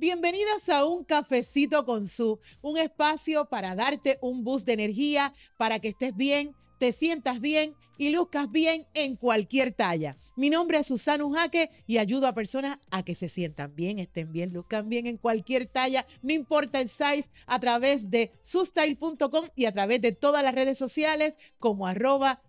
Bienvenidas a un cafecito con su, un espacio para darte un boost de energía, para que estés bien, te sientas bien y luzcas bien en cualquier talla. Mi nombre es Susana Ujaque y ayudo a personas a que se sientan bien, estén bien, luzcan bien en cualquier talla, no importa el size, a través de sustyle.com y a través de todas las redes sociales como arroba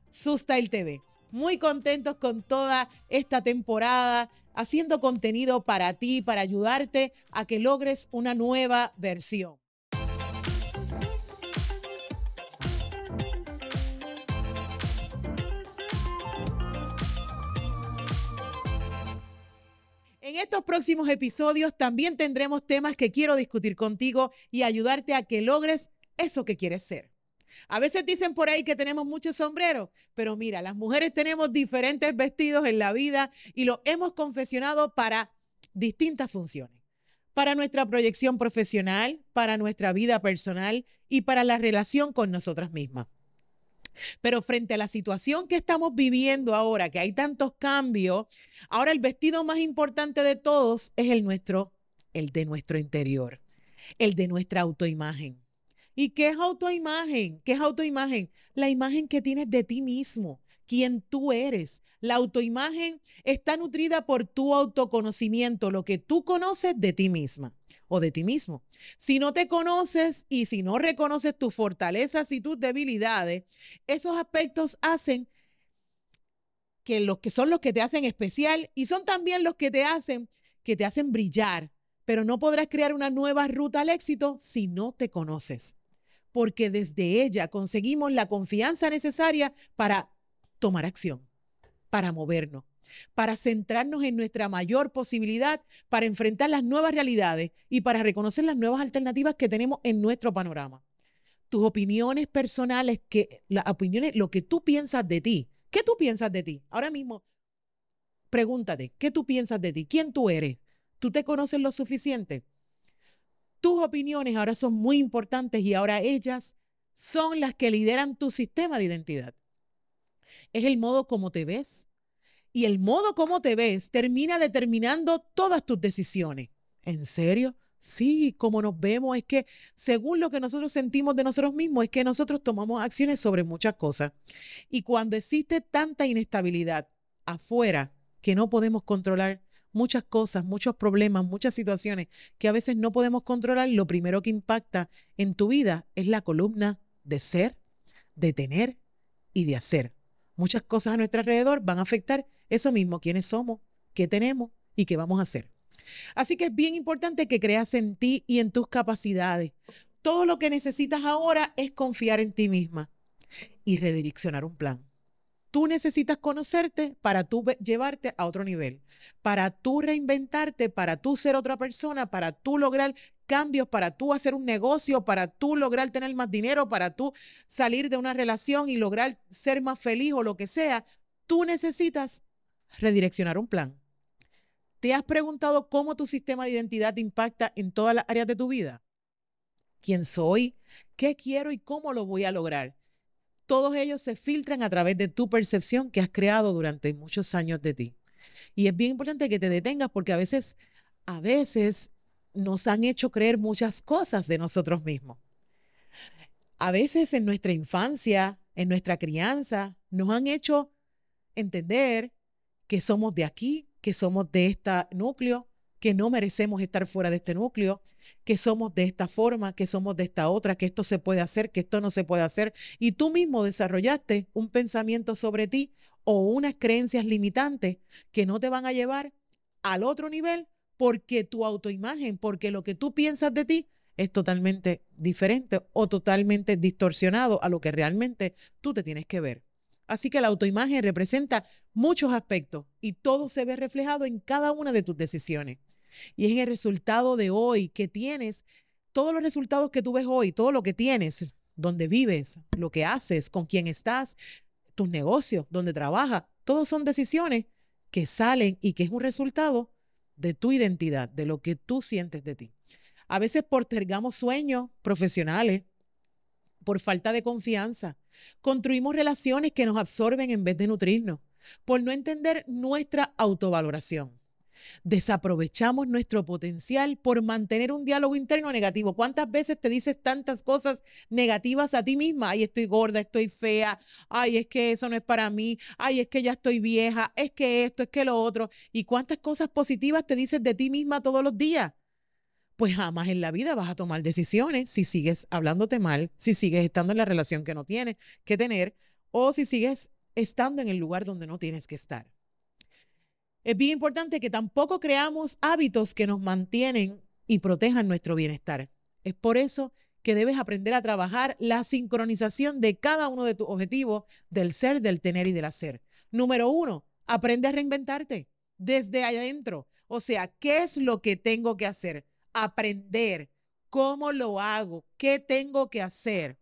TV. Muy contentos con toda esta temporada haciendo contenido para ti, para ayudarte a que logres una nueva versión. En estos próximos episodios también tendremos temas que quiero discutir contigo y ayudarte a que logres eso que quieres ser. A veces dicen por ahí que tenemos muchos sombreros, pero mira, las mujeres tenemos diferentes vestidos en la vida y los hemos confeccionado para distintas funciones. Para nuestra proyección profesional, para nuestra vida personal y para la relación con nosotras mismas. Pero frente a la situación que estamos viviendo ahora, que hay tantos cambios, ahora el vestido más importante de todos es el nuestro, el de nuestro interior, el de nuestra autoimagen. ¿Y qué es autoimagen? ¿Qué es autoimagen? La imagen que tienes de ti mismo, quien tú eres. La autoimagen está nutrida por tu autoconocimiento, lo que tú conoces de ti misma o de ti mismo. Si no te conoces y si no reconoces tus fortalezas y tus debilidades, esos aspectos hacen que los que son los que te hacen especial y son también los que te hacen que te hacen brillar, pero no podrás crear una nueva ruta al éxito si no te conoces porque desde ella conseguimos la confianza necesaria para tomar acción, para movernos, para centrarnos en nuestra mayor posibilidad, para enfrentar las nuevas realidades y para reconocer las nuevas alternativas que tenemos en nuestro panorama. Tus opiniones personales, que las opiniones, lo que tú piensas de ti. ¿Qué tú piensas de ti? Ahora mismo, pregúntate, ¿qué tú piensas de ti? ¿Quién tú eres? ¿Tú te conoces lo suficiente? Tus opiniones ahora son muy importantes y ahora ellas son las que lideran tu sistema de identidad. Es el modo como te ves. Y el modo como te ves termina determinando todas tus decisiones. ¿En serio? Sí, como nos vemos es que según lo que nosotros sentimos de nosotros mismos, es que nosotros tomamos acciones sobre muchas cosas. Y cuando existe tanta inestabilidad afuera que no podemos controlar, muchas cosas, muchos problemas, muchas situaciones que a veces no podemos controlar, lo primero que impacta en tu vida es la columna de ser, de tener y de hacer. Muchas cosas a nuestro alrededor van a afectar eso mismo, quiénes somos, qué tenemos y qué vamos a hacer. Así que es bien importante que creas en ti y en tus capacidades. Todo lo que necesitas ahora es confiar en ti misma y redireccionar un plan. Tú necesitas conocerte para tú llevarte a otro nivel, para tú reinventarte, para tú ser otra persona, para tú lograr cambios, para tú hacer un negocio, para tú lograr tener más dinero, para tú salir de una relación y lograr ser más feliz o lo que sea. Tú necesitas redireccionar un plan. ¿Te has preguntado cómo tu sistema de identidad impacta en todas las áreas de tu vida? ¿Quién soy? ¿Qué quiero y cómo lo voy a lograr? Todos ellos se filtran a través de tu percepción que has creado durante muchos años de ti. Y es bien importante que te detengas porque a veces, a veces nos han hecho creer muchas cosas de nosotros mismos. A veces en nuestra infancia, en nuestra crianza, nos han hecho entender que somos de aquí, que somos de este núcleo, que no merecemos estar fuera de este núcleo, que somos de esta forma, que somos de esta otra, que esto se puede hacer, que esto no se puede hacer. Y tú mismo desarrollaste un pensamiento sobre ti o unas creencias limitantes que no te van a llevar al otro nivel porque tu autoimagen, porque lo que tú piensas de ti es totalmente diferente o totalmente distorsionado a lo que realmente tú te tienes que ver. Así que la autoimagen representa muchos aspectos y todo se ve reflejado en cada una de tus decisiones. Y es en el resultado de hoy que tienes, todos los resultados que tú ves hoy, todo lo que tienes, donde vives, lo que haces, con quién estás, tus negocios, donde trabajas, todos son decisiones que salen y que es un resultado de tu identidad, de lo que tú sientes de ti. A veces postergamos sueños profesionales por falta de confianza. Construimos relaciones que nos absorben en vez de nutrirnos, por no entender nuestra autovaloración. Desaprovechamos nuestro potencial por mantener un diálogo interno negativo. ¿Cuántas veces te dices tantas cosas negativas a ti misma? Ay, estoy gorda, estoy fea. Ay, es que eso no es para mí. Ay, es que ya estoy vieja. Es que esto, es que lo otro. ¿Y cuántas cosas positivas te dices de ti misma todos los días? Pues jamás en la vida vas a tomar decisiones si sigues hablándote mal, si sigues estando en la relación que no tienes que tener o si sigues estando en el lugar donde no tienes que estar. Es bien importante que tampoco creamos hábitos que nos mantienen y protejan nuestro bienestar. Es por eso que debes aprender a trabajar la sincronización de cada uno de tus objetivos del ser, del tener y del hacer. Número uno, aprende a reinventarte desde adentro. O sea, ¿qué es lo que tengo que hacer? Aprender. ¿Cómo lo hago? ¿Qué tengo que hacer?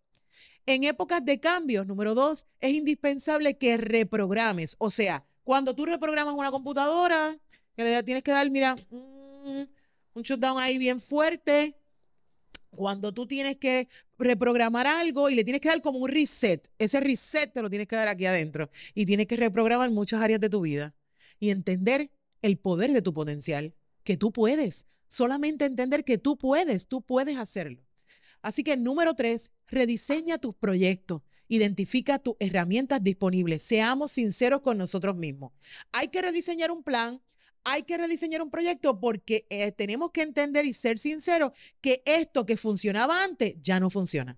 En épocas de cambios, número dos, es indispensable que reprogrames. O sea, cuando tú reprogramas una computadora, que le tienes que dar, mira, mm, un shutdown ahí bien fuerte. Cuando tú tienes que reprogramar algo y le tienes que dar como un reset, ese reset te lo tienes que dar aquí adentro y tienes que reprogramar muchas áreas de tu vida y entender el poder de tu potencial, que tú puedes, solamente entender que tú puedes, tú puedes hacerlo. Así que número tres, rediseña tus proyectos. Identifica tus herramientas disponibles. Seamos sinceros con nosotros mismos. Hay que rediseñar un plan, hay que rediseñar un proyecto porque eh, tenemos que entender y ser sinceros que esto que funcionaba antes ya no funciona.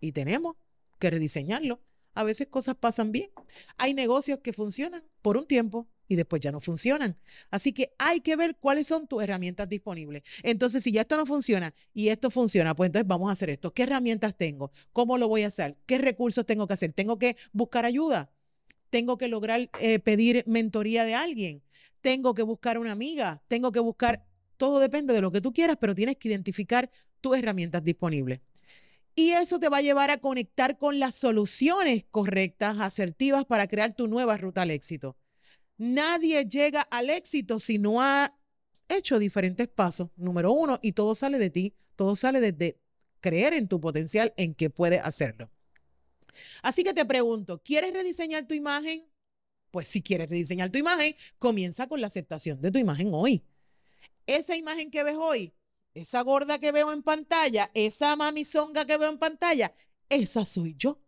Y tenemos que rediseñarlo. A veces cosas pasan bien. Hay negocios que funcionan por un tiempo, y después ya no funcionan. Así que hay que ver cuáles son tus herramientas disponibles. Entonces, si ya esto no funciona y esto funciona, pues entonces vamos a hacer esto. ¿Qué herramientas tengo? ¿Cómo lo voy a hacer? ¿Qué recursos tengo que hacer? ¿Tengo que buscar ayuda? ¿Tengo que lograr eh, pedir mentoría de alguien? ¿Tengo que buscar una amiga? ¿Tengo que buscar... Todo depende de lo que tú quieras, pero tienes que identificar tus herramientas disponibles. Y eso te va a llevar a conectar con las soluciones correctas, asertivas para crear tu nueva ruta al éxito. Nadie llega al éxito si no ha hecho diferentes pasos. Número uno, y todo sale de ti, todo sale desde creer en tu potencial, en que puedes hacerlo. Así que te pregunto, ¿quieres rediseñar tu imagen? Pues si quieres rediseñar tu imagen, comienza con la aceptación de tu imagen hoy. Esa imagen que ves hoy, esa gorda que veo en pantalla, esa mamizonga que veo en pantalla, esa soy yo.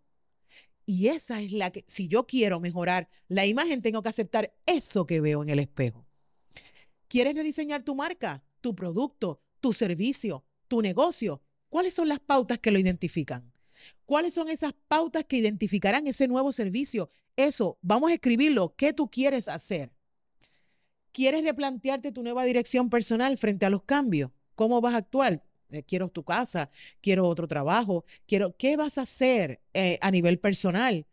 Y esa es la que, si yo quiero mejorar la imagen, tengo que aceptar eso que veo en el espejo. ¿Quieres rediseñar tu marca, tu producto, tu servicio, tu negocio? ¿Cuáles son las pautas que lo identifican? ¿Cuáles son esas pautas que identificarán ese nuevo servicio? Eso, vamos a escribirlo. ¿Qué tú quieres hacer? ¿Quieres replantearte tu nueva dirección personal frente a los cambios? ¿Cómo vas a actuar? Eh, quiero tu casa, quiero otro trabajo, quiero, ¿qué vas a hacer eh, a nivel personal?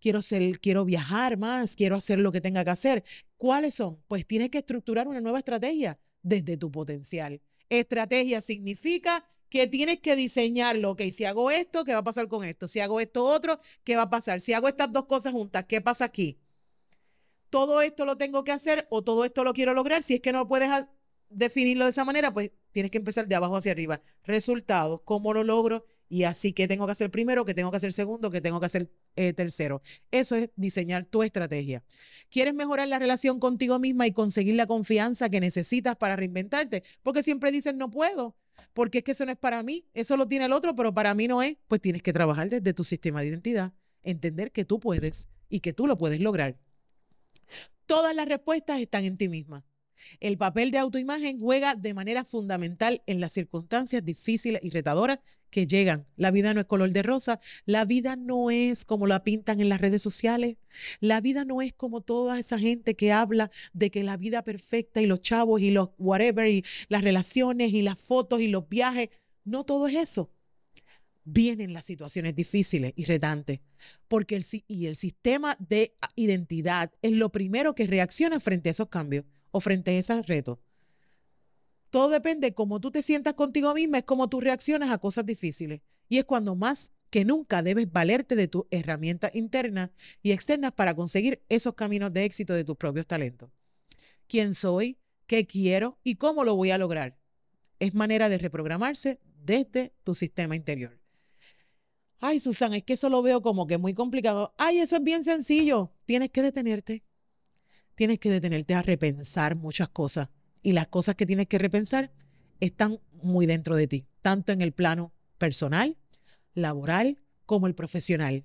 Quiero, ser, quiero viajar más, quiero hacer lo que tenga que hacer. ¿Cuáles son? Pues tienes que estructurar una nueva estrategia desde tu potencial. Estrategia significa que tienes que diseñarlo. Ok, si hago esto, ¿qué va a pasar con esto? Si hago esto otro, ¿qué va a pasar? Si hago estas dos cosas juntas, ¿qué pasa aquí? Todo esto lo tengo que hacer o todo esto lo quiero lograr. Si es que no puedes definirlo de esa manera, pues tienes que empezar de abajo hacia arriba. Resultados, cómo lo logro y así que tengo que hacer primero, que tengo que hacer segundo, que tengo que hacer eh, tercero. Eso es diseñar tu estrategia. ¿Quieres mejorar la relación contigo misma y conseguir la confianza que necesitas para reinventarte? Porque siempre dicen no puedo, porque es que eso no es para mí, eso lo tiene el otro, pero para mí no es. Pues tienes que trabajar desde tu sistema de identidad, entender que tú puedes y que tú lo puedes lograr. Todas las respuestas están en ti misma. El papel de autoimagen juega de manera fundamental en las circunstancias difíciles y retadoras que llegan. La vida no es color de rosa, la vida no es como la pintan en las redes sociales, la vida no es como toda esa gente que habla de que la vida perfecta y los chavos y los whatever y las relaciones y las fotos y los viajes, no todo es eso. Vienen las situaciones difíciles y retantes, porque el, y el sistema de identidad es lo primero que reacciona frente a esos cambios o frente a esos retos. Todo depende de cómo tú te sientas contigo misma, es cómo tú reaccionas a cosas difíciles. Y es cuando más que nunca debes valerte de tus herramientas internas y externas para conseguir esos caminos de éxito de tus propios talentos. ¿Quién soy? ¿Qué quiero? ¿Y cómo lo voy a lograr? Es manera de reprogramarse desde tu sistema interior. Ay, Susan, es que eso lo veo como que muy complicado. Ay, eso es bien sencillo. Tienes que detenerte tienes que detenerte a repensar muchas cosas y las cosas que tienes que repensar están muy dentro de ti, tanto en el plano personal, laboral, como el profesional,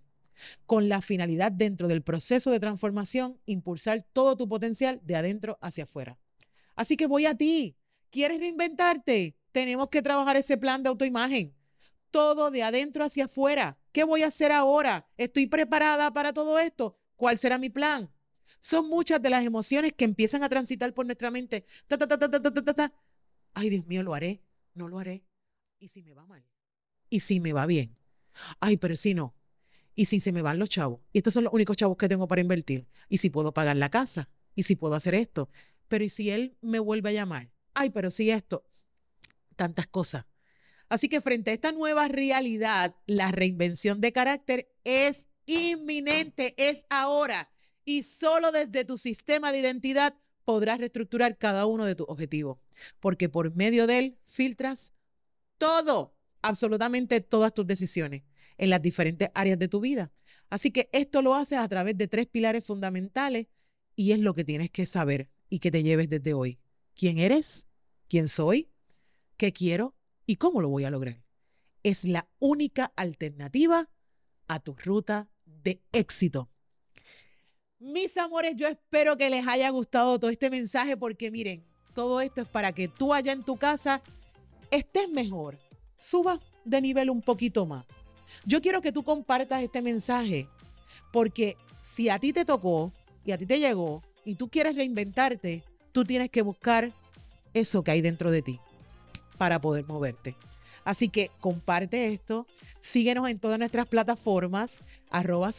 con la finalidad dentro del proceso de transformación, impulsar todo tu potencial de adentro hacia afuera. Así que voy a ti. ¿Quieres reinventarte? Tenemos que trabajar ese plan de autoimagen. Todo de adentro hacia afuera. ¿Qué voy a hacer ahora? ¿Estoy preparada para todo esto? ¿Cuál será mi plan? Son muchas de las emociones que empiezan a transitar por nuestra mente. Ay, Dios mío, lo haré. No lo haré. ¿Y si me va mal? ¿Y si me va bien? Ay, pero si no. ¿Y si se me van los chavos? Y estos son los únicos chavos que tengo para invertir. ¿Y si puedo pagar la casa? ¿Y si puedo hacer esto? Pero ¿y si él me vuelve a llamar? Ay, pero si esto. Tantas cosas. Así que frente a esta nueva realidad, la reinvención de carácter es inminente, es ahora. Y solo desde tu sistema de identidad podrás reestructurar cada uno de tus objetivos. Porque por medio de él filtras todo, absolutamente todas tus decisiones en las diferentes áreas de tu vida. Así que esto lo haces a través de tres pilares fundamentales y es lo que tienes que saber y que te lleves desde hoy. ¿Quién eres? ¿Quién soy? ¿Qué quiero? ¿Y cómo lo voy a lograr? Es la única alternativa a tu ruta de éxito. Mis amores, yo espero que les haya gustado todo este mensaje porque miren, todo esto es para que tú allá en tu casa estés mejor, suba de nivel un poquito más. Yo quiero que tú compartas este mensaje porque si a ti te tocó y a ti te llegó y tú quieres reinventarte, tú tienes que buscar eso que hay dentro de ti para poder moverte. Así que comparte esto, síguenos en todas nuestras plataformas, arroba.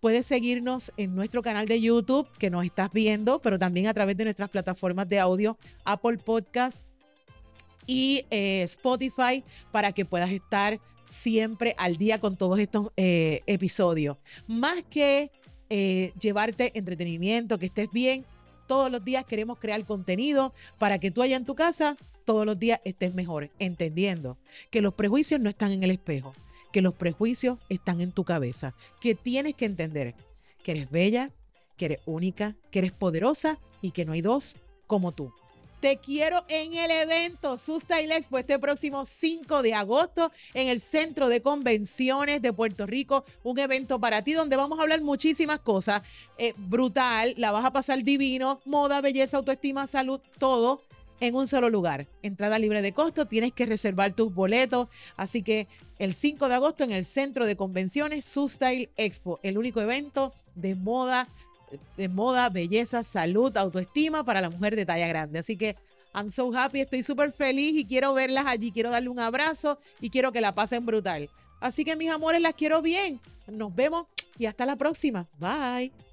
Puedes seguirnos en nuestro canal de YouTube que nos estás viendo, pero también a través de nuestras plataformas de audio, Apple Podcast y eh, Spotify, para que puedas estar siempre al día con todos estos eh, episodios. Más que eh, llevarte entretenimiento, que estés bien, todos los días queremos crear contenido para que tú allá en tu casa todos los días estés mejor, entendiendo que los prejuicios no están en el espejo, que los prejuicios están en tu cabeza, que tienes que entender que eres bella, que eres única, que eres poderosa y que no hay dos como tú. Te quiero en el evento Sustail Expo este próximo 5 de agosto en el Centro de Convenciones de Puerto Rico. Un evento para ti donde vamos a hablar muchísimas cosas. Eh, brutal, la vas a pasar divino, moda, belleza, autoestima, salud, todo en un solo lugar. Entrada libre de costo, tienes que reservar tus boletos. Así que el 5 de agosto en el Centro de Convenciones Sustail Expo, el único evento de moda de moda, belleza, salud, autoestima para la mujer de talla grande. Así que I'm so happy, estoy súper feliz y quiero verlas allí, quiero darle un abrazo y quiero que la pasen brutal. Así que mis amores, las quiero bien. Nos vemos y hasta la próxima. Bye.